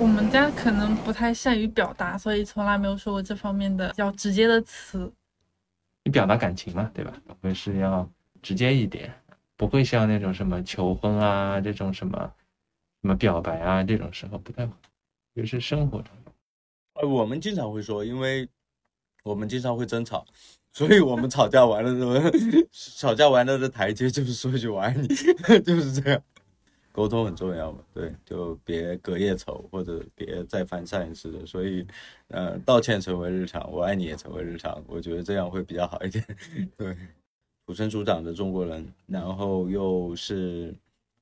我们家可能不太善于表达，所以从来没有说过这方面的比较直接的词。你表达感情嘛，对吧？会是要直接一点，不会像那种什么求婚啊这种什么什么表白啊这种时候不太会，就是生活中。呃，我们经常会说，因为我们经常会争吵，所以我们吵架完了之后，吵架完了的台阶就是说一句“我爱你”，就是这样。沟通很重要嘛，对，就别隔夜仇，或者别再犯上一次的。所以，呃，道歉成为日常，我爱你也成为日常，我觉得这样会比较好一点。对，土生土长的中国人，然后又是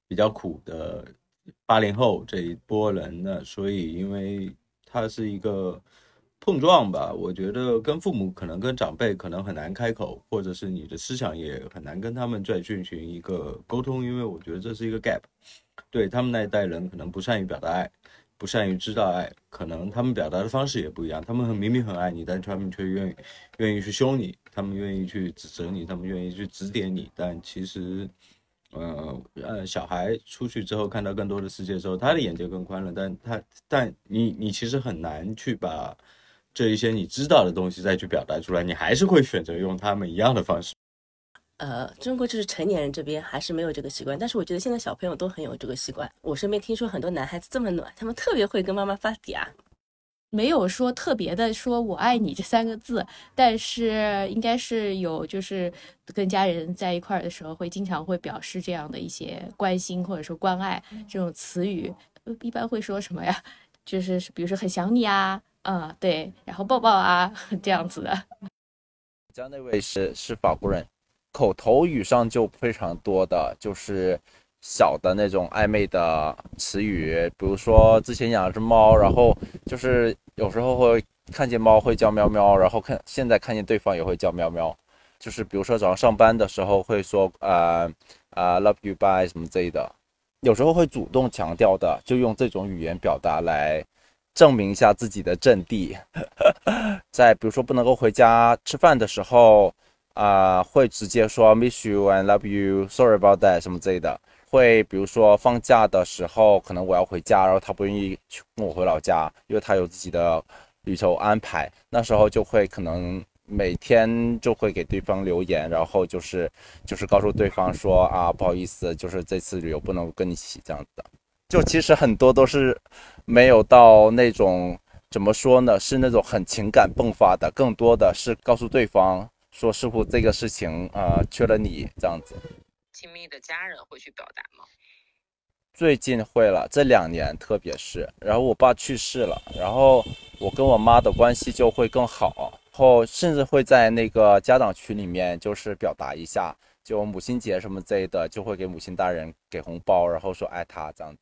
比较苦的八零后这一波人呢，所以因为他是一个。碰撞吧，我觉得跟父母可能跟长辈可能很难开口，或者是你的思想也很难跟他们再进行一个沟通，因为我觉得这是一个 gap。对他们那一代人可能不善于表达爱，不善于知道爱，可能他们表达的方式也不一样。他们很明明很爱你，但他们却愿意愿意去凶你，他们愿意去指责你，他们愿意去指点你。但其实，呃呃，小孩出去之后看到更多的世界之后，他的眼界更宽了，但他但你你其实很难去把。这一些你知道的东西再去表达出来，你还是会选择用他们一样的方式。呃，中国就是成年人这边还是没有这个习惯，但是我觉得现在小朋友都很有这个习惯。我身边听说很多男孩子这么暖，他们特别会跟妈妈发嗲，没有说特别的说我爱你这三个字，但是应该是有，就是跟家人在一块儿的时候会经常会表示这样的一些关心或者说关爱这种词语，一般会说什么呀？就是比如说很想你啊。嗯，对，然后抱抱啊，这样子的。家那位是是法国人，口头语上就非常多的，就是小的那种暧昧的词语，比如说之前养了只猫，然后就是有时候会看见猫会叫喵喵，然后看现在看见对方也会叫喵喵，就是比如说早上上班的时候会说啊啊 love you bye 什么之类的，有时候会主动强调的，就用这种语言表达来。证明一下自己的阵地，在比如说不能够回家吃饭的时候，啊，会直接说 miss you and love you，sorry about that 什么之类的。会比如说放假的时候，可能我要回家，然后他不愿意去跟我回老家，因为他有自己的旅游安排。那时候就会可能每天就会给对方留言，然后就是就是告诉对方说啊，不好意思，就是这次旅游不能跟你一起这样子的。就其实很多都是没有到那种怎么说呢，是那种很情感迸发的，更多的是告诉对方说似乎这个事情啊缺了你这样子。亲密的家人会去表达吗？最近会了，这两年特别是，然后我爸去世了，然后我跟我妈的关系就会更好，然后甚至会在那个家长群里面就是表达一下，就母亲节什么之类的，就会给母亲大人给红包，然后说爱她这样子。